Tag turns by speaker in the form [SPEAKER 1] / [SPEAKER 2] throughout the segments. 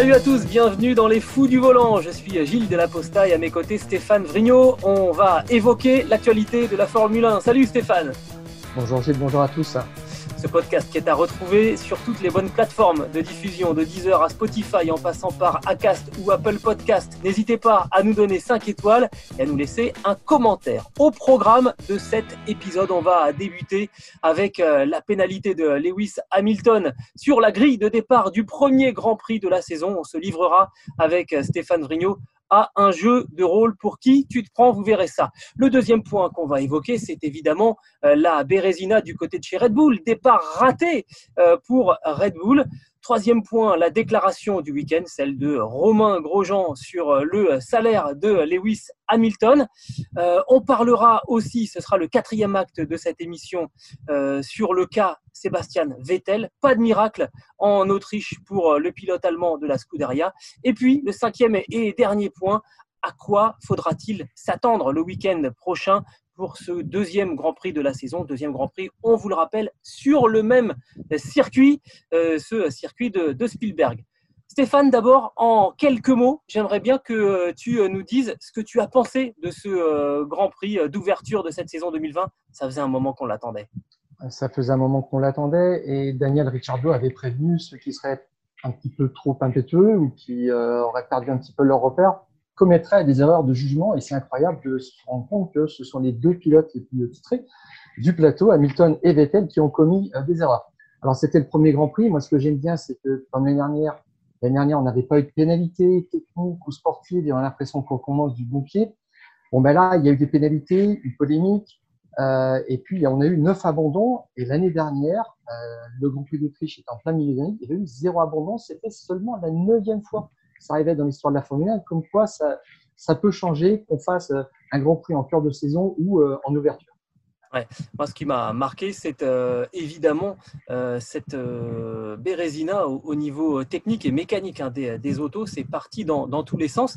[SPEAKER 1] Salut à tous, bienvenue dans les fous du volant. Je suis Gilles Delaposta et à mes côtés Stéphane Vrignot. On va évoquer l'actualité de la Formule 1. Salut Stéphane.
[SPEAKER 2] Bonjour Gilles, bonjour à tous.
[SPEAKER 1] Ce podcast qui est à retrouver sur toutes les bonnes plateformes de diffusion, de Deezer à Spotify en passant par Acast ou Apple Podcast. N'hésitez pas à nous donner 5 étoiles et à nous laisser un commentaire. Au programme de cet épisode, on va débuter avec euh, la pénalité de Lewis Hamilton sur la grille de départ du premier Grand Prix de la saison. On se livrera avec euh, Stéphane Vrignot à un jeu de rôle pour qui tu te prends, vous verrez ça. Le deuxième point qu'on va évoquer, c'est évidemment euh, la Bérésina du côté de chez Red Bull, départ raté euh, pour Red Bull. Troisième point, la déclaration du week-end, celle de Romain Grosjean sur euh, le salaire de Lewis Hamilton. Euh, on parlera aussi, ce sera le quatrième acte de cette émission, euh, sur le cas Sébastien Vettel. Pas de miracle en Autriche pour le pilote allemand de la Scuderia. Et puis, le cinquième et dernier point, à quoi faudra-t-il s'attendre le week-end prochain pour ce deuxième Grand Prix de la saison. Deuxième Grand Prix, on vous le rappelle, sur le même circuit, euh, ce circuit de, Spielberg. Stéphane, d'abord, en quelques mots, j'aimerais bien que tu euh, nous dises ce que tu as pensé de ce euh, Grand Prix d'ouverture de cette saison 2020. Ça faisait un moment qu'on l'attendait.
[SPEAKER 2] Ça faisait un moment qu'on l'attendait et Daniel Ricciardo avait prévenu ceux qui seraient un petit peu trop impétueux ou qui auraient perdu un petit peu leur repère commettrait des erreurs de jugement et c'est incroyable de se rendre compte que ce sont les deux pilotes les plus titrés du plateau, Hamilton et Vettel, qui ont commis euh, des erreurs. Alors c'était le premier Grand Prix. Moi, ce que j'aime bien, c'est que comme l'année dernière, l'année dernière, on n'avait pas eu de pénalité technique ou sportive et on a l'impression qu'on commence du bon pied. Bon, ben là, il y a eu des pénalités, une polémique, euh, et puis on a eu neuf abandons. Et l'année dernière, euh, le Grand Prix d'Autriche était en plein milieu d'année, il y avait eu zéro abandon. C'était seulement la neuvième fois ça arrivait dans l'histoire de la Formule 1, comme quoi ça, peut changer qu'on fasse euh, un Grand Prix en cœur de saison ou euh, en ouverture.
[SPEAKER 1] Ouais. Moi, ce qui m'a marqué, c'est euh, évidemment cette Bérésina au, niveau technique et mécanique hein, des, autos. C'est parti dans, tous les sens.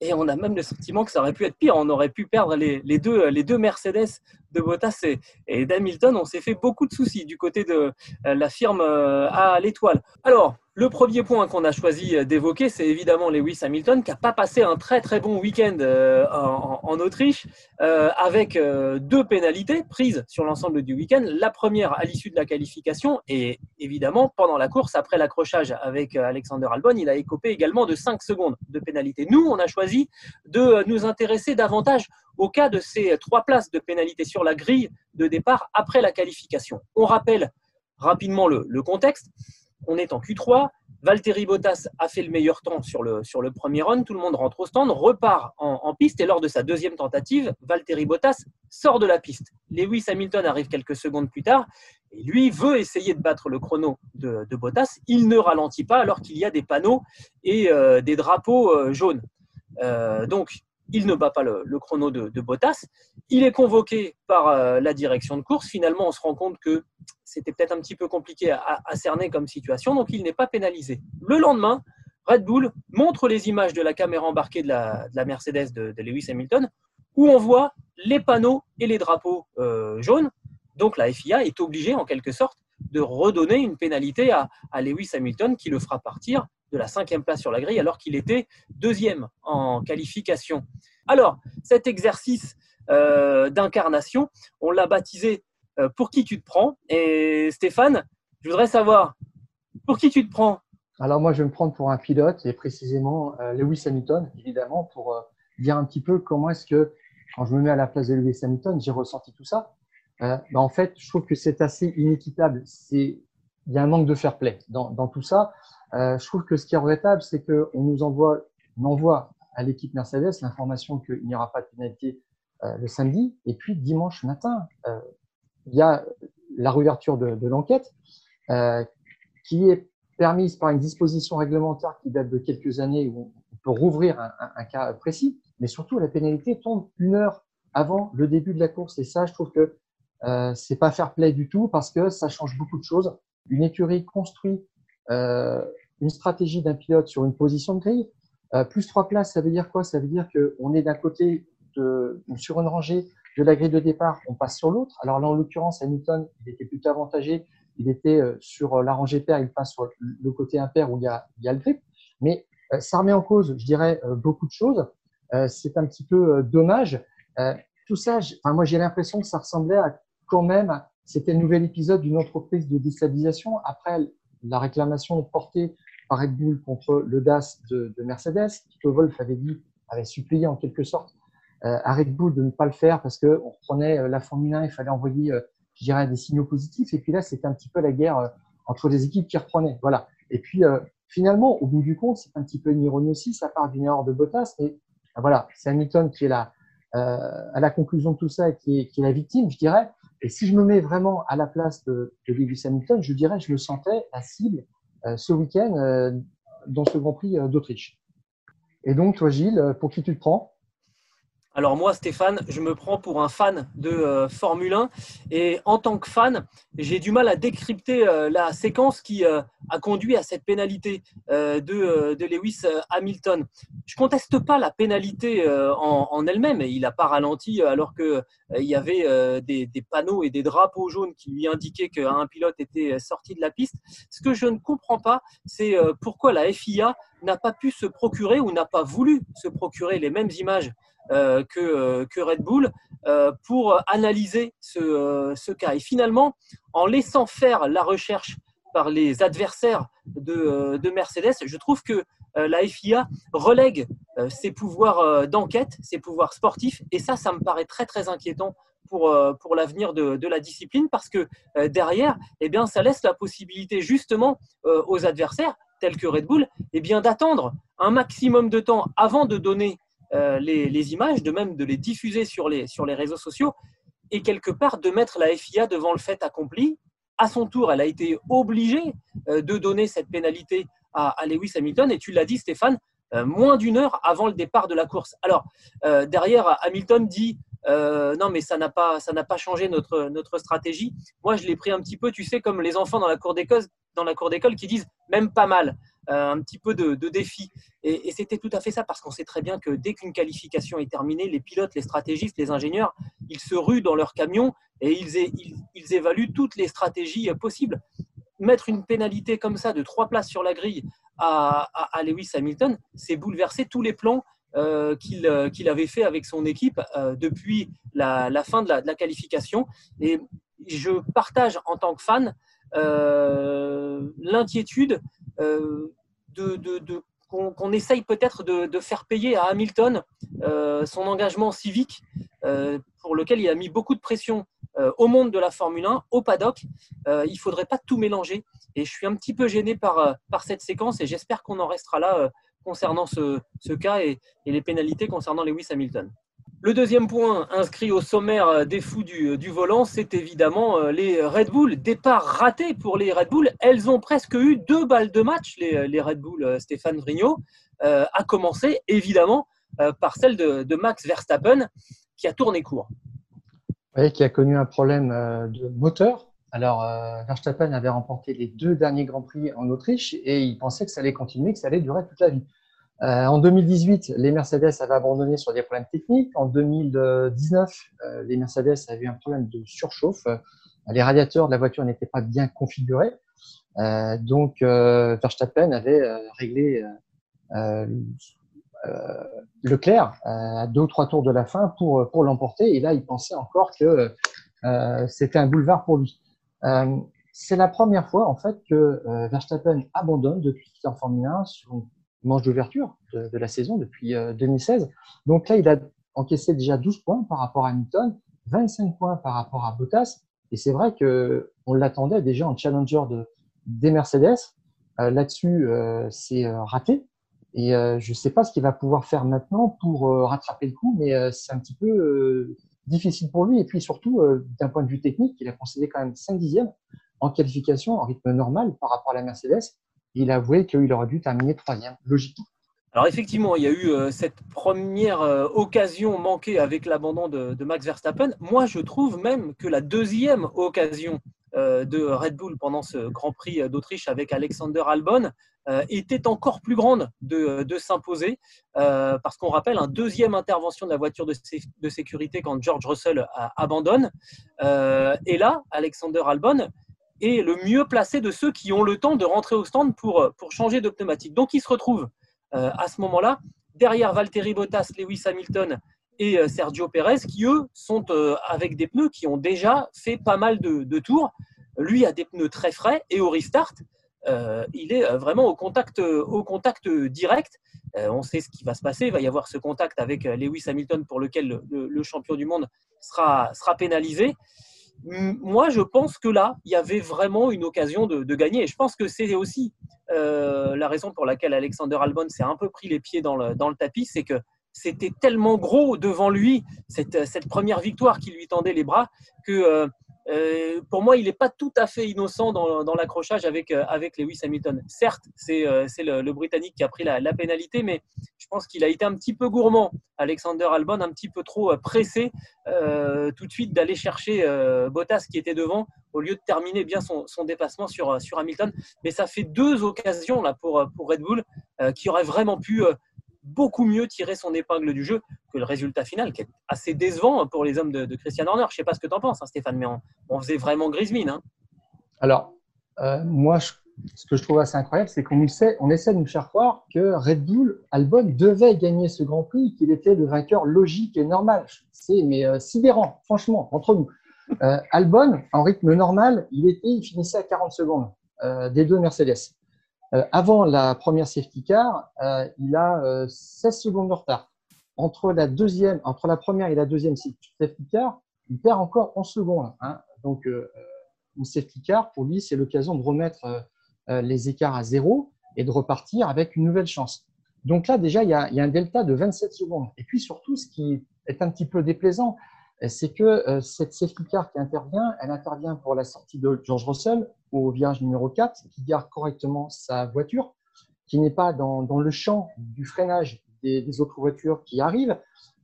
[SPEAKER 1] Et on a même le sentiment que ça aurait pu être pire. On aurait pu perdre les, les deux, les deux Mercedes de Bottas et, et d'Hamilton. On s'est fait beaucoup de soucis du côté de la firme à l'étoile. Alors, le premier point qu'on a choisi euh, d'évoquer, c'est évidemment Lewis Hamilton, qui n'a pas passé un très très bon week-end euh, en, Autriche, euh, avec deux pénalités prises sur l'ensemble du week-end. La première à l'issue de la qualification, et évidemment pendant la course, après l'accrochage avec Alexander Albon, il a écopé également de 5 secondes de pénalité. Nous, on a choisi de nous intéresser davantage au cas de ces trois places de pénalité sur la grille de départ après la qualification. On rappelle rapidement le contexte on est en Q3. Valtteri Bottas a fait le meilleur temps sur le, sur le premier run. Tout le monde rentre au stand, repart en, piste. Et lors de sa deuxième tentative, Valtteri Bottas sort de la piste. Lewis Hamilton arrive quelques secondes plus tard. Et lui veut essayer de battre le chrono de, Bottas. Il ne ralentit pas alors qu'il y a des panneaux et euh, des drapeaux euh, jaunes. Euh, donc, il ne bat pas le, chrono de, Bottas. Il est convoqué par la direction de course. Finalement, on se rend compte que c'était peut-être un petit peu compliqué à, cerner comme situation, donc il n'est pas pénalisé. Le lendemain, Red Bull montre les images de la caméra embarquée de la, Mercedes de, Lewis Hamilton, où on voit les panneaux et les drapeaux euh, jaunes. Donc la FIA est obligée, en quelque sorte, de redonner une pénalité à, Lewis Hamilton qui le fera partir de la cinquième place sur la grille alors qu'il était deuxième en qualification. Alors, cet exercice euh, d'incarnation, on l'a baptisé euh, pour qui tu te prends? Et Stéphane, je voudrais savoir, pour qui tu te prends?
[SPEAKER 2] Alors moi, je vais me prendre pour un pilote, et précisément euh, Lewis Hamilton, évidemment, pour dire un petit peu comment est-ce que, quand je me mets à la place de Lewis Hamilton, j'ai ressenti tout ça. Ben, en fait, je trouve que c'est assez inéquitable. Il y a un manque de fair play dans tout ça. Je trouve que ce qui est regrettable, c'est qu'on nous envoie, on envoie à l'équipe Mercedes l'information qu'il n'y aura pas de pénalité le samedi, et puis dimanche matin, il y a la réouverture de, l'enquête, qui est permise par une disposition réglementaire qui date de quelques années où on peut rouvrir un, cas précis, mais surtout la pénalité tombe une heure avant le début de la course. Et ça, je trouve que euh, c'est pas fair play du tout parce que ça change beaucoup de choses. Une écurie construit euh, une stratégie d'un pilote sur une position de grille. Euh, plus trois places, ça veut dire quoi? Ça veut dire qu'on est d'un côté sur une rangée de la grille de départ, on passe sur l'autre. Alors là, en l'occurrence, Hamilton, il était plutôt avantagé. Il était euh, sur la rangée paire, il passe sur le côté impair où il y a, le grip. Mais euh, ça remet en cause, je dirais, euh, beaucoup de choses. c'est un petit peu dommage. tout ça, enfin, moi, j'ai l'impression que ça ressemblait à quand même, c'était le nouvel épisode d'une entreprise de déstabilisation. Après la réclamation portée par Red Bull contre le DAS de, de Mercedes, Toto Wolf avait dit, avait supplié en quelque sorte euh, à Red Bull de ne pas le faire parce que on reprenait euh, la Formule 1, il fallait envoyer, euh, je dirais, des signaux positifs. Et puis là, c'était un petit peu la guerre entre les équipes qui reprenaient. Voilà. Et puis finalement, au bout du compte, c'est un petit peu une ironie aussi, ça part d'une erreur de Bottas, mais voilà, c'est Hamilton qui est là à la conclusion de tout ça et qui est, qui est la victime, je dirais. Et si je me mets vraiment à la place de, de Lewis Hamilton, je dirais, je le sentais la cible euh, ce week-end euh, dans ce Grand Prix euh, d'Autriche. Et donc, toi, Gilles, pour qui tu te prends?
[SPEAKER 1] Alors moi, Stéphane, je me prends pour un fan de Formule 1 et en tant que fan, j'ai du mal à décrypter la séquence qui a conduit à cette pénalité de, de, Lewis Hamilton. Je conteste pas la pénalité en, elle-même. Il n'a pas ralenti alors qu'il il y avait des, panneaux et des drapeaux jaunes qui lui indiquaient qu'un pilote était sorti de la piste. Ce que je ne comprends pas, c'est pourquoi la FIA n'a pas pu se procurer ou n'a pas voulu se procurer les mêmes images euh, que, euh, Red Bull euh, pour analyser ce, cas. Et finalement, en laissant faire la recherche par les adversaires de, de Mercedes, je trouve que la FIA relègue ses pouvoirs d'enquête, ses pouvoirs sportifs, et ça, ça me paraît très très inquiétant pour, pour l'avenir de, la discipline parce que derrière, eh bien, ça laisse la possibilité justement aux adversaires tels que Red Bull eh bien, d'attendre un maximum de temps avant de donner euh, les, images, de même de les diffuser sur les, sur les réseaux sociaux, et quelque part de mettre la FIA devant le fait accompli. À son tour, elle a été obligée euh, de donner cette pénalité à, Lewis Hamilton, et tu l'as dit Stéphane, euh, moins d'une heure avant le départ de la course. Alors, derrière, Hamilton dit non, mais ça n'a pas, changé notre, notre stratégie. Moi, je l'ai pris un petit peu, tu sais, comme les enfants dans la cour d'école, dans la cour d'école qui disent même pas mal. Euh, un petit peu de, défi. Et, c'était tout à fait ça, parce qu'on sait très bien que dès qu'une qualification est terminée, les pilotes, les stratégistes, les ingénieurs, ils se ruent dans leur camion et ils, évaluent toutes les stratégies possibles. Mettre une pénalité comme ça de trois places sur la grille à, Lewis Hamilton, c'est bouleverser tous les plans euh, euh, qu'il avait fait avec son équipe depuis la, fin de la, qualification. Et je partage en tant que fan l'inquiétude qu'on essaye peut-être de, faire payer à Hamilton euh, son engagement civique euh, pour lequel il a mis beaucoup de pression euh, au monde de la Formule 1, au paddock. il ne faudrait pas tout mélanger. Et je suis un petit peu gêné par, cette séquence et j'espère qu'on en restera là concernant ce, ce cas et, et, les pénalités concernant Lewis Hamilton. Le deuxième point inscrit au sommaire euh, des fous du, euh, volant, c'est évidemment euh, les Red Bull. Départ raté pour les Red Bull. Elles ont presque eu deux balles de match, les, Red Bull Stéphane Vrignot, euh, à commencer évidemment par celle de, Max Verstappen qui a tourné court.
[SPEAKER 2] Qui a connu un problème de moteur. Alors, Verstappen avait remporté les deux derniers Grands Prix en Autriche et il pensait que ça allait continuer, que ça allait durer toute la vie. Euh, en 2018, les Mercedes avaient abandonné sur des problèmes techniques. En 2019, euh, les Mercedes avaient un problème de surchauffe. Euh, les radiateurs de la voiture n'étaient pas bien configurés. donc, Verstappen avait réglé Leclerc à deux ou trois tours de la fin pour, pour l'emporter. Et là, il pensait encore que c'était un boulevard pour lui. c'est la première fois en fait que Verstappen abandonne depuis qu'il est en Formule 1 sur manche d'ouverture de, la saison depuis 2016. Euh, Donc là, il a encaissé déjà 12 points par rapport à Hamilton, 25 points par rapport à Bottas. Et c'est vrai que on l'attendait déjà en challenger de, des Mercedes. Euh, Là-dessus, euh, c'est raté. Et je ne sais pas ce qu'il va pouvoir faire maintenant pour rattraper le coup, mais c'est un petit peu difficile pour lui. Et puis surtout, d'un point de vue technique, il a concédé quand même 5 dixièmes en qualification en rythme normal par rapport à la Mercedes. Il a avoué qu'il aurait dû terminer troisième, logiquement.
[SPEAKER 1] Alors effectivement, il y a eu euh, cette première euh, occasion manquée avec l'abandon de, Max Verstappen. Moi, je trouve même que la deuxième occasion euh, de Red Bull pendant ce Grand Prix d'Autriche avec Alexander Albon était encore plus grande de, s'imposer parce qu'on rappelle un deuxième intervention de la voiture de, sécurité quand George Russell abandonne. et là, Alexander Albon est le mieux placé de ceux qui ont le temps de rentrer au stand pour, pour changer de pneumatique. Donc il se retrouve euh, à ce moment-là, derrière Valtteri Bottas, Lewis Hamilton et euh, Sergio Perez, qui eux sont euh, avec des pneus qui ont déjà fait pas mal de, tours. Lui a des pneus très frais et au restart, il est vraiment au contact, au contact direct. on sait ce qui va se passer. Il va y avoir ce contact avec Lewis Hamilton pour lequel le, champion du monde sera, sera pénalisé moi, je pense que là, il y avait vraiment une occasion de, gagner. Et je pense que c'est aussi euh, la raison pour laquelle Alexander Albon s'est un peu pris les pieds dans le, tapis, c'est que c'était tellement gros devant lui, cette, cette, première victoire qui lui tendait les bras, que euh, euh, pour moi, il n'est pas tout à fait innocent dans, l'accrochage avec, euh, avec Lewis Hamilton. Certes, c'est euh, le, Britannique qui a pris la, pénalité, mais je pense qu'il a été un petit peu gourmand, Alexander Albon, un petit peu trop pressé tout de suite d'aller chercher Bottas qui était devant au lieu de terminer bien son, dépassement sur, sur Hamilton. Mais ça fait deux occasions là, pour, pour Red Bull qui auraient vraiment pu beaucoup mieux tirer son épingle du jeu que le résultat final, qui est assez décevant pour les hommes de, Christian Horner. Je ne sais pas ce que tu en penses, hein, Stéphane, mais on, faisait vraiment grise. Hein.
[SPEAKER 2] Alors, euh, moi, ce que je trouve assez incroyable, c'est qu'on essaie, on essaie de nous faire croire que Red Bull, Albon, devait gagner ce Grand Prix, qu'il était le vainqueur logique et normal. C'est mais euh, sidérant, franchement, entre nous. Euh, Albon, en rythme normal, il était, il finissait à 40 secondes des deux Mercedes. Euh, avant la première safety car, euh, il a 16 euh, secondes de retard. Entre la, deuxième, entre la première et la deuxième safety car, il perd encore 11 secondes. Hein. Donc, une safety car, pour lui, c'est l'occasion de remettre les écarts à zéro et de repartir avec une nouvelle chance. Donc là, déjà, il y, a, il y, a, un delta de 27 secondes. Et puis surtout, ce qui est un petit peu déplaisant, c'est que cette safety car qui intervient, elle intervient pour la sortie de George Russell au virage numéro 4, qui garde correctement sa voiture, qui n'est pas dans, le champ du freinage des, autres voitures qui arrivent.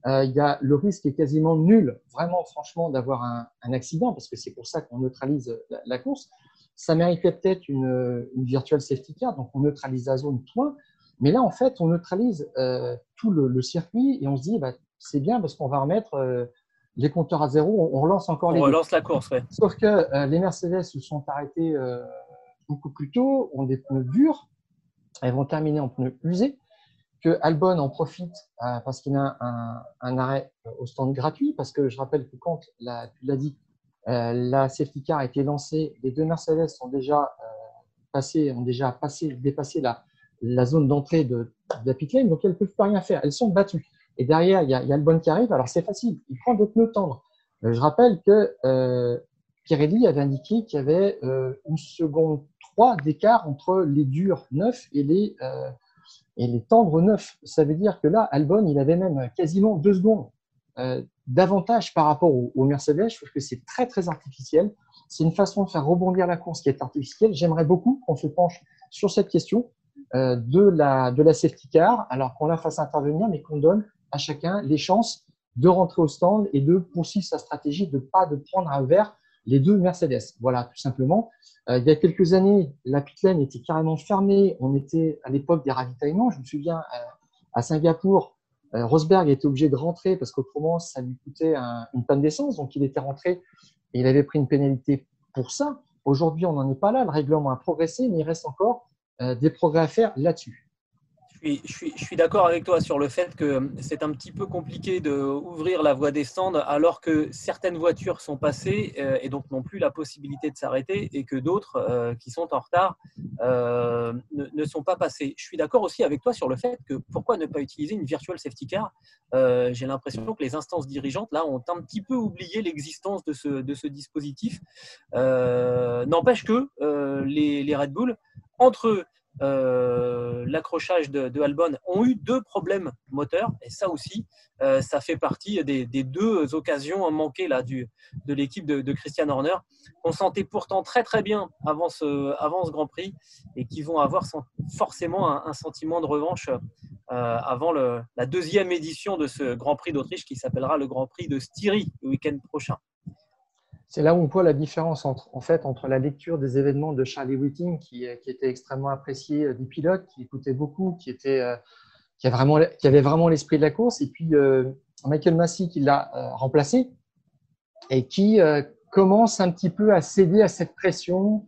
[SPEAKER 2] Euh, y a, le risque est quasiment nul, vraiment, franchement, d'avoir un, accident, parce que c'est pour ça qu'on neutralise la, course. Ça méritait peut-être une, une virtual safety car, donc on neutralise la zone point. Mais là, en fait, on neutralise euh, tout le, circuit et on se dit, bah, c'est bien parce qu'on va remettre euh, les compteurs à zéro, on, relance encore les.
[SPEAKER 1] On relance la course, oui.
[SPEAKER 2] Sauf que euh, les Mercedes se sont arrêtés euh, beaucoup plus tôt, ont des pneus durs, elles vont terminer en pneus usés. Que Albon en profite euh, parce qu'il a un, un, arrêt au stand gratuit, parce que je rappelle que quand, la, tu l'as dit, la safety car a été lancée, les deux Mercedes sont déjà passé, ont déjà passé, dépassé la, la zone d'entrée de, de la pit lane, donc elles ne peuvent pas rien faire. Elles sont battues. Et derrière, il y a, il qui arrive. Alors, c'est facile. Il prend des pneus tendres. Euh, je rappelle que euh, Pirelli avait indiqué qu'il y avait euh, une seconde 3 d'écart entre les durs neufs et les, euh, et les tendres neufs. Ça veut dire que là, Albon, il avait même quasiment deux secondes d'avantage par rapport au, au, Mercedes. Je trouve que c'est très, très artificiel. C'est une façon de faire rebondir la course qui est artificielle. J'aimerais beaucoup qu'on se penche sur cette question de, la, de la safety car, alors qu'on la fasse intervenir, mais qu'on donne à chacun les chances de rentrer au stand et de poursuivre sa stratégie de pas de prendre un verre les deux Mercedes. Voilà, tout simplement. Euh, il y a quelques années, la pit lane était carrément fermée. On était à l'époque des ravitaillements. Je me souviens, euh, à Singapour, euh, Rosberg était obligé de rentrer parce qu'autrement, ça lui coûtait une panne d'essence. Donc, il était rentré et il avait pris une pénalité pour ça. Aujourd'hui, on n'en est pas là. Le règlement a progressé, mais il reste encore des progrès à faire là-dessus
[SPEAKER 1] je suis, d'accord avec toi sur le fait que c'est un petit peu compliqué d'ouvrir la voie des stands alors que certaines voitures sont passées euh, et donc n'ont plus la possibilité de s'arrêter et que d'autres euh, qui sont en retard euh, ne, sont pas passées. Je suis d'accord aussi avec toi sur le fait que pourquoi ne pas utiliser une virtual safety car? J'ai l'impression que les instances dirigeantes là ont un petit peu oublié l'existence de ce, dispositif. N'empêche que les, les Red Bull, entre l'accrochage de, Albon ont eu deux problèmes moteurs. Et ça aussi, ça fait partie des, deux occasions manquées là, de l'équipe de, Christian Horner. On sentait pourtant très très bien avant ce, avant Grand Prix et qui vont avoir forcément un, sentiment de revanche avant le, la deuxième édition de ce Grand Prix d'Autriche qui s'appellera le Grand Prix de Styrie le week-end prochain.
[SPEAKER 2] C'est là où on voit la différence entre, en fait, entre la lecture des événements de Charlie Whiting, qui, qui était extrêmement apprécié euh, des pilotes, qui écoutait beaucoup, qui, était, euh, qui, vraiment, qui avait vraiment l'esprit de la course, et puis euh, Michael Massey qui l'a remplacé et qui commence un petit peu à céder à cette pression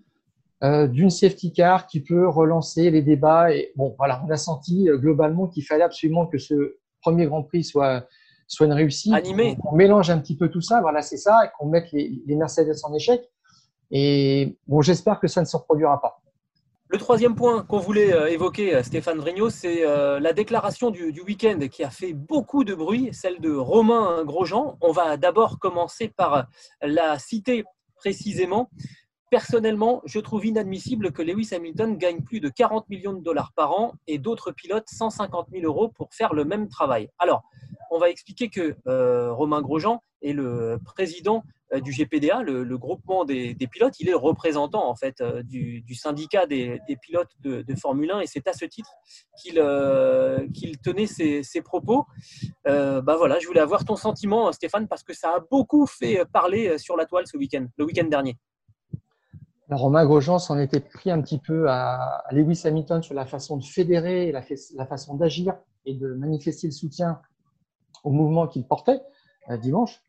[SPEAKER 2] d'une safety car qui peut relancer les débats. Et bon, voilà, on a senti globalement qu'il fallait absolument que ce premier Grand Prix soit soit une réussite.
[SPEAKER 1] Animé.
[SPEAKER 2] On, mélange un petit peu tout ça, voilà, c'est ça, et qu'on mette les, Mercedes en échec. Et bon, j'espère que ça ne se reproduira pas.
[SPEAKER 1] Le troisième point qu'on voulait euh, évoquer, euh, Stéphane Vrignot, c'est euh, la déclaration du, du week-end qui a fait beaucoup de bruit, celle de Romain Grosjean. On va d'abord commencer par la citer précisément. Personnellement, je trouve inadmissible que Lewis Hamilton gagne plus de 40 millions de dollars par an et d'autres pilotes 150 000 euros pour faire le même travail. Alors, on va expliquer que euh, Romain Grosjean est le président euh, du GPDA, le, groupement des, pilotes. Il est représentant en fait euh, du, syndicat des, pilotes de, Formule 1 et c'est à ce titre qu'il tenait ses, propos. bah voilà, je voulais avoir ton sentiment, Stéphane, parce que ça a beaucoup fait parler sur la toile ce week-end, le week-end dernier.
[SPEAKER 2] Romain Grosjean s'en était pris un petit peu à, Lewis Hamilton sur la façon de fédérer, la façon d'agir et de manifester le soutien au mouvement qu'il portait euh, dimanche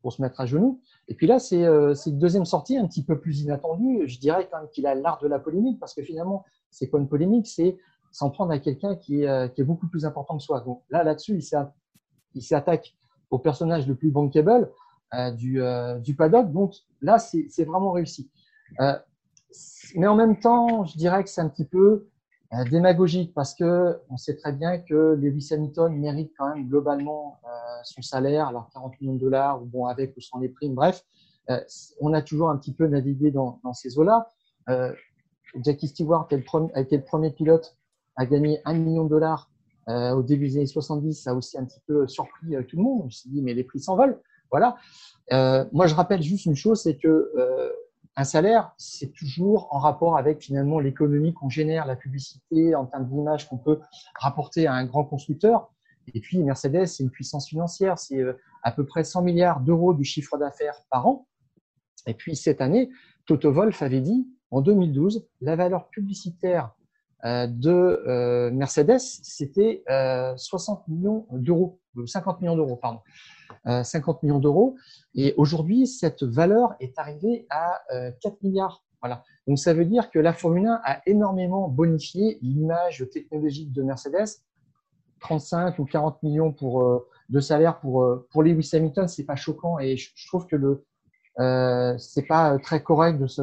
[SPEAKER 2] pour se mettre à genoux. Et puis là, euh, c'est une deuxième sortie un petit peu plus inattendue. Je dirais quand même qu'il a l'art de la polémique parce que finalement, c'est quoi une polémique C'est s'en prendre à quelqu'un qui, euh, qui, est beaucoup plus important que soi. Donc là, là-dessus, il s'attaque au personnage le plus bankable du, du paddock. Donc là, c'est vraiment réussi. mais en même temps, je dirais que c'est un petit peu euh, démagogique parce que on sait très bien que Lewis Hamilton mérite quand même globalement euh, son salaire, alors 40 millions de dollars, ou bon, avec ou sans les primes, bref, euh, on a toujours un petit peu navigué dans, dans ces eaux-là. Jackie Stewart a été le premier pilote à gagner 1 million de dollars au début des années 70. Ça a aussi un petit peu surpris tout le monde. On s'est dit, mais les prix s'envolent. Voilà. moi, je rappelle juste une chose, c'est que un salaire, c'est toujours en rapport avec finalement l'économie qu'on génère, la publicité, en termes d'image qu'on peut rapporter à un grand constructeur. Et puis Mercedes, c'est une puissance financière, c'est euh, à peu près 100 milliards d'euros du chiffre d'affaires par an. Et puis cette année, Toto Wolff avait dit en 2012, la valeur publicitaire de euh, Mercedes, c'était 60 millions d'euros, 50 millions d'euros, pardon. 50 millions d'euros. Et aujourd'hui, cette valeur est arrivée à 4 milliards. Voilà. Donc ça veut dire que la Formule 1 a énormément bonifié l'image technologique de Mercedes. 35 ou 40 millions pour, de salaire pour, pour Lewis Hamilton, c'est pas choquant et je, trouve que le euh, c'est pas très correct de se,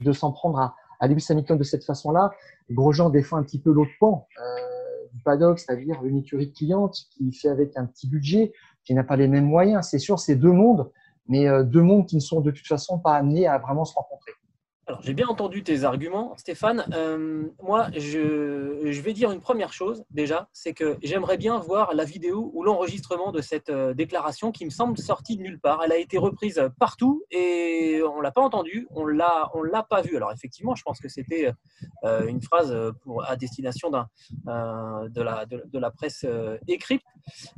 [SPEAKER 2] de s'en prendre à, à Lewis Hamilton de cette façon-là. Grosjean défend un petit peu l'autre pan euh, du paddock, c'est-à-dire une écurie cliente qui fait avec un petit budget, qui n'a pas les mêmes moyens. C'est sûr, c'est deux mondes, mais euh, deux mondes qui ne sont de toute façon pas amenés à vraiment se rencontrer.
[SPEAKER 1] J'ai bien entendu tes arguments, Stéphane. Euh, moi, je, vais dire une première chose déjà, c'est que j'aimerais bien voir la vidéo ou l'enregistrement de cette euh, déclaration qui me semble sortie de nulle part. Elle a été reprise partout et on l'a pas entendue, on l'a, on l'a pas vue. Alors effectivement, je pense que c'était euh, une phrase à destination de, la, de, la presse écrite.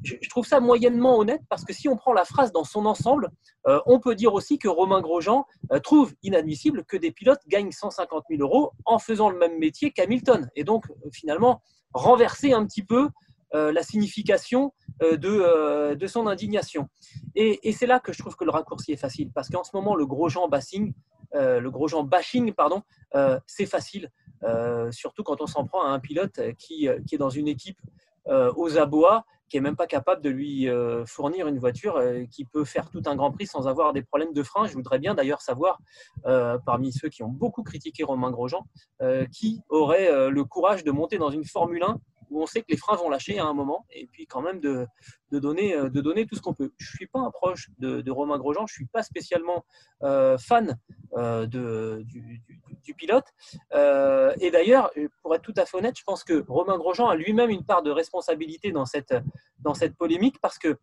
[SPEAKER 1] Je, trouve ça moyennement honnête parce que si on prend la phrase dans son ensemble, on peut dire aussi que Romain Grosjean trouve inadmissible que des gagne 150 000 euros en faisant le même métier qu'Hamilton. Et donc, euh, finalement, renverser un petit peu euh, la signification euh, de, de, son indignation. Et, c'est là que je trouve que le raccourci est facile, parce qu'en ce moment, le gros Jean bashing, le gros Jean bashing, pardon, c'est facile, surtout quand on s'en prend à un pilote qui, qui est dans une équipe aux abois qui est même pas capable de lui euh, fournir une voiture euh, qui peut faire tout un Grand Prix sans avoir des problèmes de frein. Je voudrais bien d'ailleurs savoir, euh, parmi ceux qui ont beaucoup critiqué Romain Grosjean, qui aurait le courage de monter dans une Formule où on sait que les freins vont lâcher à un moment, et puis quand même de, de donner, euh, de donner tout ce qu'on peut. Je ne suis pas un proche de, Romain Grosjean, je ne suis pas spécialement euh, fan euh, de, du, du, pilote. et d'ailleurs, pour être tout à fait honnête, je pense que Romain Grosjean a lui-même une part de responsabilité dans cette, dans cette polémique, parce que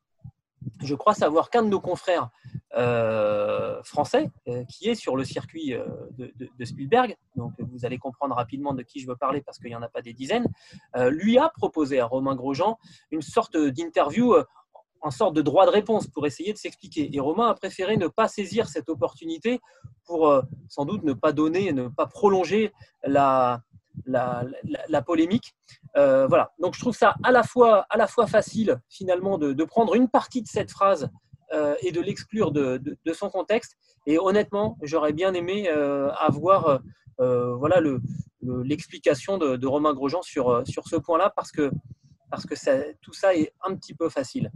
[SPEAKER 1] je crois savoir qu'un de nos confrères euh, français euh, qui est sur le circuit euh, de, Spielberg, donc vous allez comprendre rapidement de qui je veux parler parce qu'il n'y en a pas des dizaines, lui a proposé à Romain Grosjean une sorte d'interview en sorte de droit de réponse pour essayer de s'expliquer. Et Romain a préféré ne pas saisir cette opportunité pour sans doute ne pas donner, ne pas prolonger la, la, polémique. Euh, voilà. Donc je trouve ça à la fois, à la fois facile finalement de, prendre une partie de cette phrase euh, et de l'exclure de, son contexte. Et honnêtement, j'aurais bien aimé euh, avoir voilà l'explication de, Romain Grosjean sur, ce point-là parce que, parce que tout ça est un petit peu facile.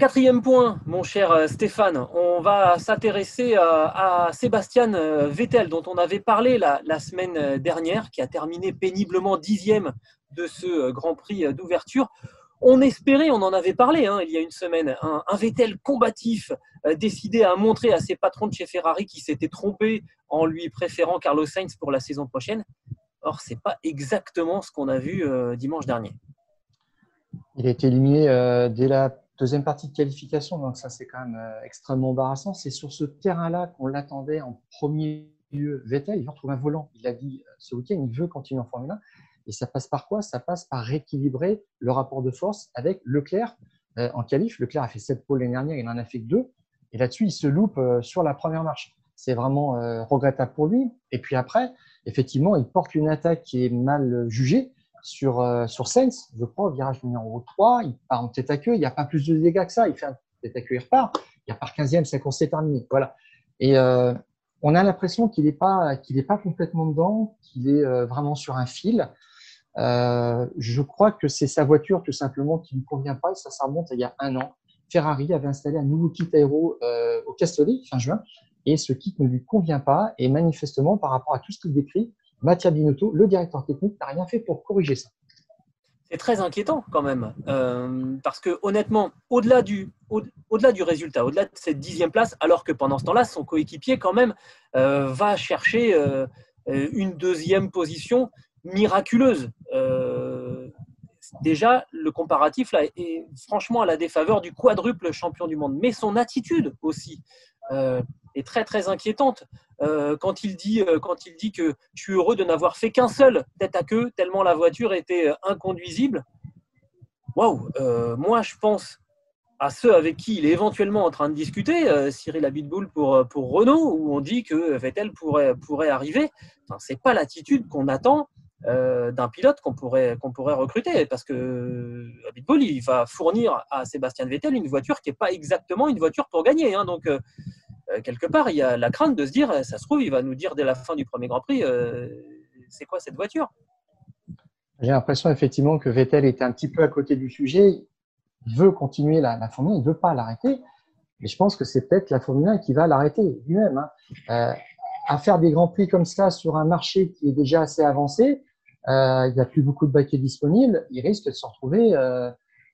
[SPEAKER 1] Quatrième point, mon cher euh, Stéphane, on va s'intéresser euh, à Sébastien euh, Vettel, dont on avait parlé la, semaine dernière, qui a terminé péniblement dixième de ce Grand Prix d'ouverture. On espérait, on en avait parlé hein, il y a une semaine, un, Vettel combatif, décidé à montrer à ses patrons de chez Ferrari qui s'étaient trompés en lui préférant Carlos Sainz pour la saison prochaine. Or, ce n'est pas exactement ce qu'on a vu dimanche dernier.
[SPEAKER 2] Il a été éliminé dès la Deuxième partie de qualification, donc ça c'est quand même euh, extrêmement embarrassant. C'est sur ce terrain-là qu'on l'attendait en premier lieu. Vettel, il veut retrouver un volant. Il a dit euh, ce week-end, il veut continuer en Formule 1. Et ça passe par quoi? Ça passe par rééquilibrer le rapport de force avec Leclerc euh, en qualif. Leclerc a fait 7 pôles l'année dernière, il n'en a fait que 2. Et là-dessus, il se loupe sur la première marche. C'est vraiment regrettable pour lui. Et puis après, effectivement, il porte une attaque qui est mal jugée sur, euh, sur Sainz, je crois, au virage numéro 3, il part en tête à queue, il n'y a pas plus de dégâts que ça, il fait un tête à queue, il repart, il part 15e, sa course est terminée. Voilà. Et euh, on a l'impression qu'il n'est pas, qu'il pas complètement dedans, qu'il est euh, vraiment sur un fil. je crois que c'est sa voiture tout simplement qui ne lui convient pas, et ça, ça remonte il y a un an. Ferrari avait installé un nouveau kit aéro au Castellet fin juin, et ce kit ne lui convient pas, et manifestement, par rapport à tout ce qu'il décrit, Mathieu Binotto, le directeur technique, n'a rien fait pour corriger ça.
[SPEAKER 1] C'est très inquiétant quand même, euh, parce que honnêtement, au-delà du, au-delà du résultat, au-delà de cette dixième place, alors que pendant ce temps-là, son coéquipier quand même euh, va chercher euh, une deuxième position miraculeuse. déjà, le comparatif là est franchement à la défaveur du quadruple champion du monde, mais son attitude aussi est très très inquiétante. Euh, quand, il dit, euh, quand il dit que je suis heureux de n'avoir fait qu'un seul tête à queue, tellement la voiture était euh, inconduisible. Waouh Moi, je pense à ceux avec qui il est éventuellement en train de discuter, Cyril Abitboul pour, pour Renault, où on dit que Vettel pourrait, pourrait arriver. Enfin, Ce n'est pas l'attitude qu'on attend d'un pilote qu'on pourrait, qu'on pourrait recruter, parce que Abitboul, il va fournir à Sébastien Vettel une voiture qui n'est pas exactement une voiture pour gagner. Hein. donc, quelque part, il y a la crainte de se dire, ça se trouve, il va nous dire dès la fin du premier Grand Prix, euh, c'est quoi cette voiture?
[SPEAKER 2] J'ai l'impression effectivement que Vettel était un petit peu à côté du sujet. Il veut continuer la, Formule 1, il ne veut pas l'arrêter. Mais je pense que c'est peut-être la Formule 1 qui va l'arrêter lui-même. Hein. Euh, à faire des grands prix comme ça sur un marché qui est déjà assez avancé, il n'y a plus beaucoup de baquets disponibles, il risque de se retrouver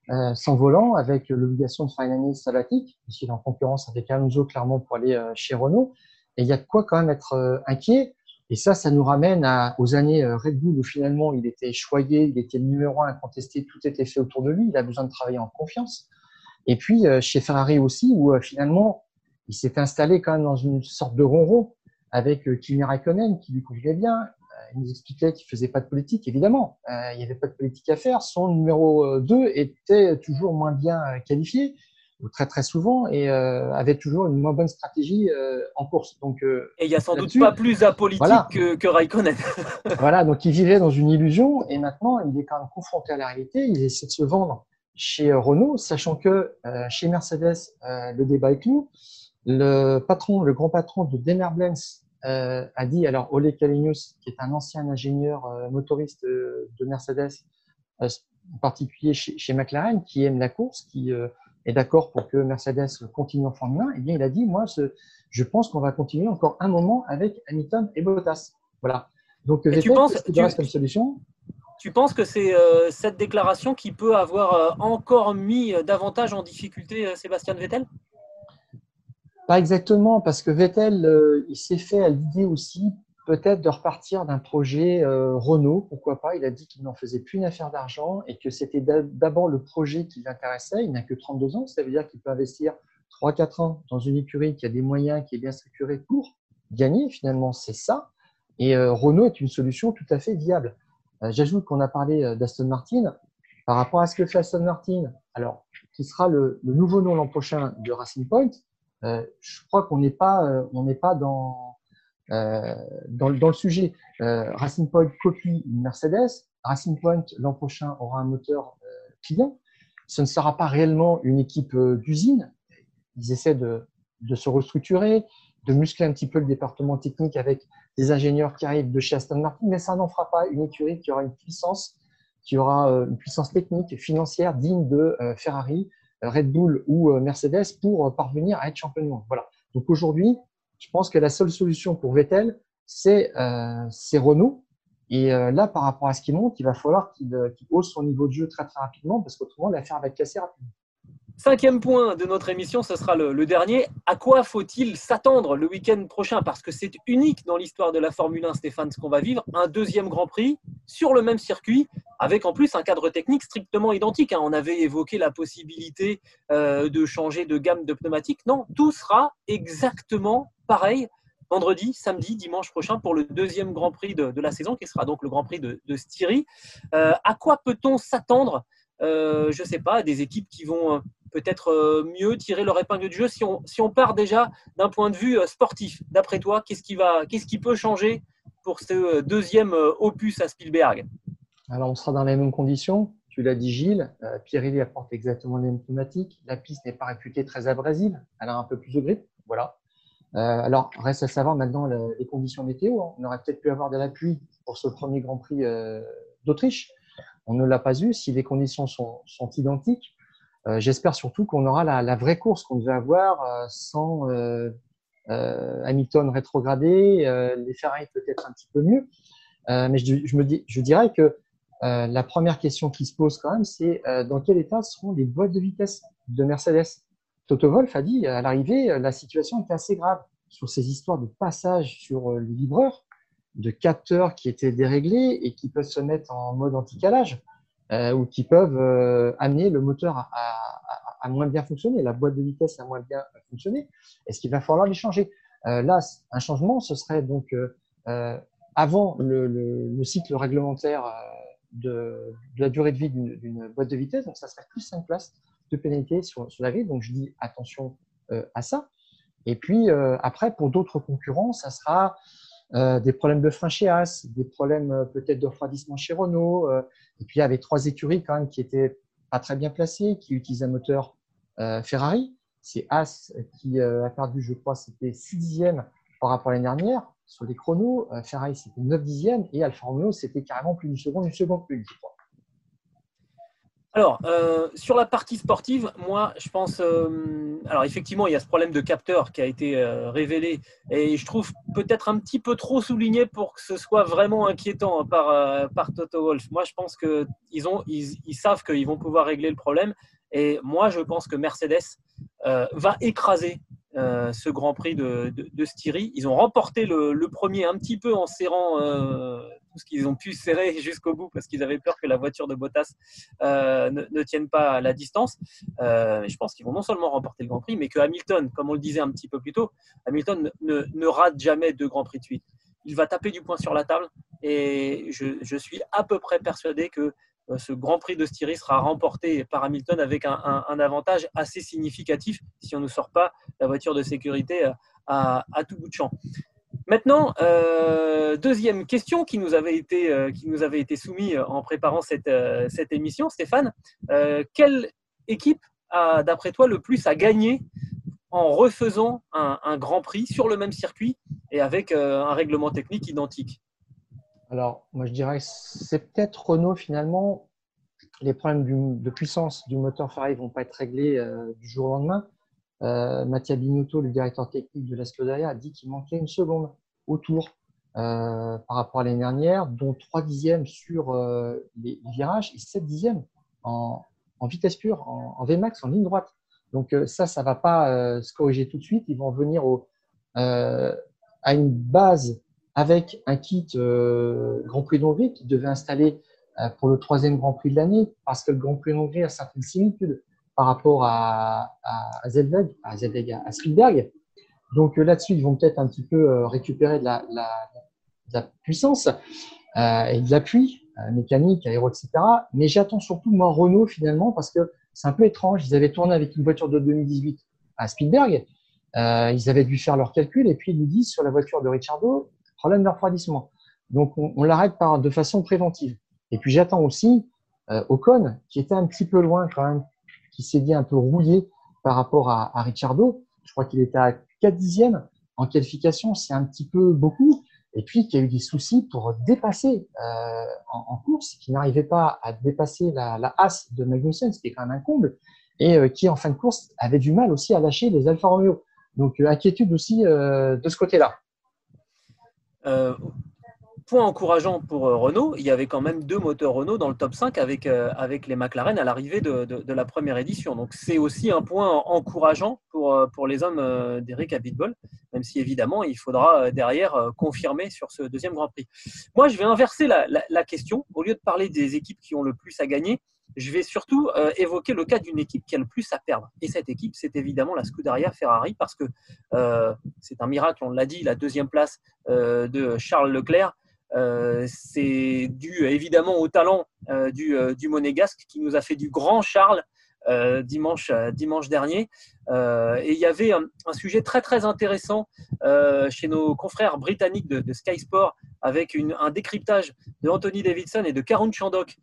[SPEAKER 2] euh, s'envolant avec l'obligation de faire une année sabbatique, puisqu'il est en concurrence avec Alonso clairement pour aller euh, chez Renault. Et il y a de quoi quand même être euh, inquiet. Et ça, ça nous ramène à, aux années Red Bull où finalement il était choyé, il était numéro un incontesté, tout était fait autour de lui, il a besoin de travailler en confiance. Et puis chez Ferrari aussi, où finalement il s'est installé quand même dans une sorte de ronron avec Kimi Raikkonen qui lui convenait bien, il nous expliquait qu'il ne faisait pas de politique, évidemment. Euh, il n'y avait pas de politique à faire. Son numéro 2 était toujours moins bien qualifié, ou très très souvent, et euh, avait toujours une moins bonne stratégie euh, en course. Donc,
[SPEAKER 1] et il n'y a sans doute pas plus apolitique que, que Raikkonen.
[SPEAKER 2] voilà, donc il vivait dans une illusion, et maintenant il est quand même confronté à la réalité. Il essaie de se vendre chez Renault, sachant que chez Mercedes, le débat est clos. Le patron, le grand patron de Daimler Benz euh, a dit, alors Ole Kalinius, qui est un ancien ingénieur euh, motoriste de, Mercedes, euh, en particulier chez, McLaren, qui aime la course, qui est d'accord pour que Mercedes continue en Formule 1, et eh bien il a dit, moi, je pense qu'on va continuer encore un moment avec Hamilton et Bottas. Voilà.
[SPEAKER 1] Donc, tu penses, tu,
[SPEAKER 2] comme solution
[SPEAKER 1] Tu penses que c'est cette déclaration qui peut avoir encore mis davantage en difficulté Sébastien Vettel?
[SPEAKER 2] Pas exactement, parce que Vettel, il s'est fait à l'idée aussi peut-être de repartir d'un projet Renault, pourquoi pas. Il a dit qu'il n'en faisait plus une affaire d'argent et que c'était d'abord le projet qui l'intéressait. Il n'a que 32 ans, ça veut dire qu'il peut investir 3-4 ans dans une écurie qui a des moyens, qui est bien structurée pour gagner. Finalement, c'est ça. Et Renault est une solution tout à fait viable. Euh, j'ajoute qu'on a parlé euh, d'Aston Martin. Par rapport à ce que fait Aston Martin, alors, qui sera le, nouveau nom l'an prochain de Racing Point, euh, je crois qu'on n'est pas, on n'est pas dans, dans, le sujet. Racing Point copie une Mercedes. Racing Point l'an prochain aura un moteur client. Ce ne sera pas réellement une équipe d'usine. Ils essaient de, de se restructurer, de muscler un petit peu le département technique avec des ingénieurs qui arrivent de chez Aston Martin, mais ça n'en fera pas une écurie qui aura une puissance, qui aura euh, une puissance technique, financière digne de euh, Ferrari, euh, Red Bull ou Mercedes pour parvenir à être champion monde. Voilà. Donc aujourd'hui, je pense que la seule solution pour Vettel, c'est Renault. Et là, par rapport à ce qui monte, il va falloir qu'il hausse son niveau de jeu très très rapidement parce qu'autrement, l'affaire va être cassée rapidement.
[SPEAKER 1] Cinquième point de notre émission, ce sera le, dernier. À quoi faut-il s'attendre le week-end prochain? Parce que c'est unique dans l'histoire de la Formule 1, Stéphane, ce qu'on va vivre. Un deuxième Grand Prix sur le même circuit, avec en plus un cadre technique strictement identique. Hein. On avait évoqué la possibilité euh, de changer de gamme de pneumatiques. Non, tout sera exactement pareil vendredi, samedi, dimanche prochain pour le deuxième Grand Prix de, la saison, qui sera donc le Grand Prix de, Styrie. Euh, à quoi peut-on s'attendre euh, Je ne sais pas, des équipes qui vont peut-être euh, mieux tirer leur épingle du jeu si on, si on part déjà d'un point de vue euh, sportif D'après toi, qu'est-ce qui, va, qu'est-ce qui peut changer pour ce euh, deuxième opus à Spielberg?
[SPEAKER 2] Alors, on sera dans les mêmes conditions. Tu l'as dit, Gilles. Pirelli apporte exactement les mêmes thématiques. La piste n'est pas réputée très abrasive. Elle a un peu plus de grippe. Voilà. alors, reste à savoir maintenant les conditions météo. Hein. On aurait peut-être pu avoir de la pluie pour ce premier Grand Prix d'Autriche. On ne l'a pas eu. Si les conditions sont, identiques, euh, j'espère surtout qu'on aura la, vraie course qu'on devait avoir euh, sans euh, Hamilton rétrogradé, les Ferrari peut-être un petit peu mieux. mais je, me dirais que la première question qui se pose quand même, c'est dans quel état seront les boîtes de vitesse de Mercedes? Toto Wolff a dit à l'arrivée, la situation était assez grave sur ces histoires de passage sur les vibreurs, de capteurs qui étaient déréglés et qui peuvent se mettre en mode anti-calage. Euh, ou qui peuvent euh, amener le moteur à, moins bien fonctionner, la boîte de vitesse à moins bien fonctionner. Est-ce qu'il va falloir les changer euh, Là, un changement, ce serait donc avant le, le, le, cycle réglementaire de, de, la durée de vie d'une boîte de vitesse, donc ça serait plus 5 places de pénalité sur, sur la grille. Donc je dis attention à ça. Et puis après, pour d'autres concurrents, ça sera euh, des problèmes de frein chez As, des problèmes euh, peut-être de refroidissement chez Renault. Euh, et puis il y avait trois écuries quand même qui étaient pas très bien placées, qui utilisent un moteur Ferrari. C'est As qui a perdu, je crois, c'était 6 dixièmes par rapport à l'année dernière sur les chronos. Ferrari, c'était 9 dixièmes et Alfa Romeo, c'était carrément plus d'une seconde, une seconde plus, je crois.
[SPEAKER 1] Alors, euh, sur la partie sportive, moi, je pense. Euh, alors, effectivement, il y a ce problème de capteur qui a été euh, révélé et je trouve peut-être un petit peu trop souligné pour que ce soit vraiment inquiétant par, par Toto Wolf. Moi, je pense qu'ils ils, savent qu'ils vont pouvoir régler le problème et moi, je pense que Mercedes va écraser ce Grand Prix de, de, Styrie. Ils ont remporté le, premier un petit peu en serrant ce qu'ils ont pu serrer jusqu'au bout parce qu'ils avaient peur que la voiture de Bottas euh, ne, tienne pas la distance. Euh, je pense qu'ils vont non seulement remporter le Grand Prix, mais que Hamilton, comme on le disait un petit peu plus tôt, Hamilton ne, rate jamais de Grand Prix de suite. Il va taper du poing sur la table et je, suis à peu près persuadé que euh, ce Grand Prix de Styrie sera remporté par Hamilton avec un, avantage assez significatif si on ne sort pas la voiture de sécurité à tout bout de champ. Maintenant, euh, deuxième question qui nous avait été, euh, qui nous avait été soumise en préparant cette, euh, cette émission, Stéphane. quelle équipe a, d'après toi, le plus à gagner en refaisant un, Grand Prix sur le même circuit et avec un règlement technique identique?
[SPEAKER 2] Alors, moi je dirais que c'est peut-être Renault finalement. Les problèmes de puissance du moteur Ferrari ne vont pas être réglés du jour au lendemain. Euh, Mattia Binotto, le directeur technique de la Scuderia, a dit qu'il manquait une seconde au tour par rapport à l'année dernière, dont 3 dixièmes sur les virages et 7 dixièmes en, vitesse pure, en, Vmax, en ligne droite. Donc ça, ça ne va pas se corriger tout de suite. Ils vont venir à une base avec un kit Grand Prix d'Hongrie qui devait installer pour le troisième Grand Prix de l'année, parce que le Grand Prix d'Hongrie a certaines similitudes par rapport à, à à, Spielberg. Donc là-dessus, ils vont peut-être un petit peu récupérer de la, puissance euh, et de l'appui euh, mécanique, aéro, etc. Mais j'attends surtout moi Renault finalement parce que c'est un peu étrange. Ils avaient tourné avec une voiture de 2018 à Spielberg. Euh, ils avaient dû faire leurs calculs et puis ils nous disent sur la voiture de Ricciardo, problème de refroidissement. Donc on, on l'arrête par de façon préventive. Et puis j'attends aussi euh, Ocon qui était un petit peu loin quand même, qui s'est dit un peu rouillé par rapport à, à Ricciardo. Je crois qu'il était à 4 dixièmes en qualification, c'est un petit peu beaucoup et puis qui a eu des soucis pour dépasser euh, en, course, qui n'arrivait pas à dépasser la, la de Magnussen, ce qui est quand même un comble, et euh, qui en fin de course avait du mal aussi à lâcher les Alfa Romeo. Donc euh, inquiétude aussi de ce côté-là
[SPEAKER 1] point encourageant pour euh, Renault, il y avait quand même deux moteurs Renault dans le top 5 avec, euh, avec les McLaren à l'arrivée de, de, la première édition. Donc c'est aussi un point encourageant pour, euh, pour les hommes d'Eric Abitbol, même si évidemment il faudra derrière confirmer sur ce deuxième Grand Prix. Moi, je vais inverser la, la, question. Au lieu de parler des équipes qui ont le plus à gagner, je vais surtout évoquer le cas d'une équipe qui a le plus à perdre. Et cette équipe, c'est évidemment la Scuderia Ferrari, parce que c'est un miracle, on l'a dit, la deuxième place de Charles Leclerc c'est dû évidemment au talent euh, du, euh, du, monégasque qui nous a fait du grand Charles dimanche, dimanche dernier. et il y avait un, sujet très très intéressant chez nos confrères britanniques de, Sky Sport avec un décryptage de Anthony Davidson et de Karun Chandok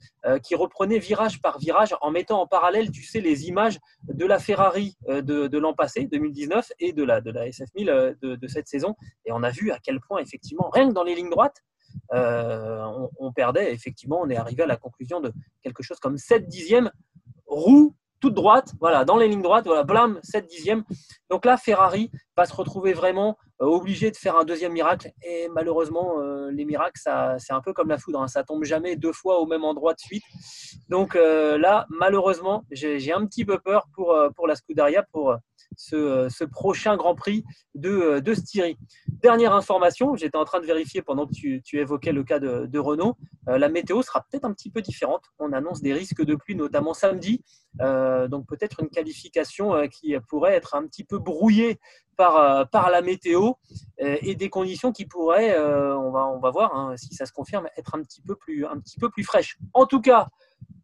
[SPEAKER 1] qui reprenait virage par virage en mettant en parallèle, tu sais, les images de la Ferrari de, l'an passé, 2019, et de la, de la SF1000 de, de cette saison. Et on a vu à quel point, effectivement, rien que dans les lignes droites, euh, on, perdait. Effectivement, on est arrivé à la conclusion de quelque chose comme 7 dixièmes, roue toute droite, voilà, dans les lignes droites, voilà, blam, 7 dixièmes. Donc là, Ferrari va se retrouver vraiment euh, obligé de faire un deuxième miracle. Et malheureusement, euh, les miracles, c'est un peu comme la foudre, hein, ça tombe jamais deux fois au même endroit de suite. Donc là, malheureusement, j'ai un petit peu peur pour, pour la Scuderia, pour ce, ce, prochain Grand Prix de, de Styrie. Dernière information, j'étais en train de vérifier pendant que tu, tu évoquais le cas de, de Renault. Euh, la météo sera peut-être un petit peu différente. On annonce des risques de pluie, notamment samedi. Euh, donc peut-être une qualification euh, qui pourrait être un petit peu brouillée par, par la météo et des conditions qui pourraient, on, va, on va voir hein, si ça se confirme, être un petit peu plus, un petit peu plus fraîches. En tout cas,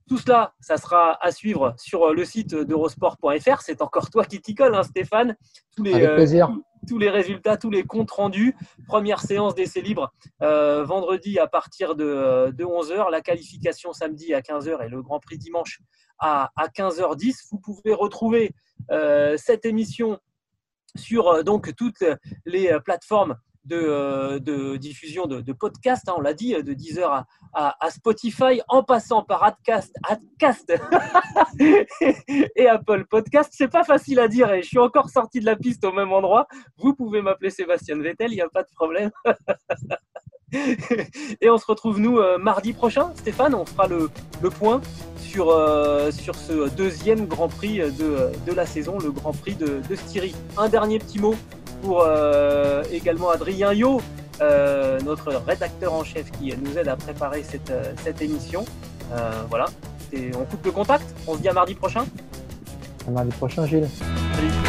[SPEAKER 1] tout cela, ça sera à suivre sur le site d'eurosport.fr. C'est encore toi qui t'y colle, hein, Stéphane.
[SPEAKER 2] Tous les, Avec plaisir.
[SPEAKER 1] tous les résultats, tous les comptes rendus. Première séance d'essai libre euh, vendredi à partir de, 11h. La qualification samedi à 15h et le Grand Prix dimanche à, 15h10. Vous pouvez retrouver euh, cette émission sur euh, donc toutes les plateformes euh, de, diffusion de, podcasts, hein, on l'a dit, de Deezer à, à, Spotify, en passant par Adcast, Adcast et Apple Podcast. C'est pas facile à dire et je suis encore sorti de la piste au même endroit. Vous pouvez m'appeler Sébastien Vettel, il n'y a pas de problème. et on se retrouve nous euh, mardi prochain, Stéphane. On fera le, point sur, euh, sur ce deuxième Grand Prix de, de, la saison, le Grand Prix de, de Styrie. Un dernier petit mot pour euh, également Adrien Yo, euh, notre rédacteur en chef qui nous aide à préparer cette, cette émission. voilà, Et on coupe le contact. On se dit à mardi prochain.
[SPEAKER 2] À mardi prochain, Gilles. Salut.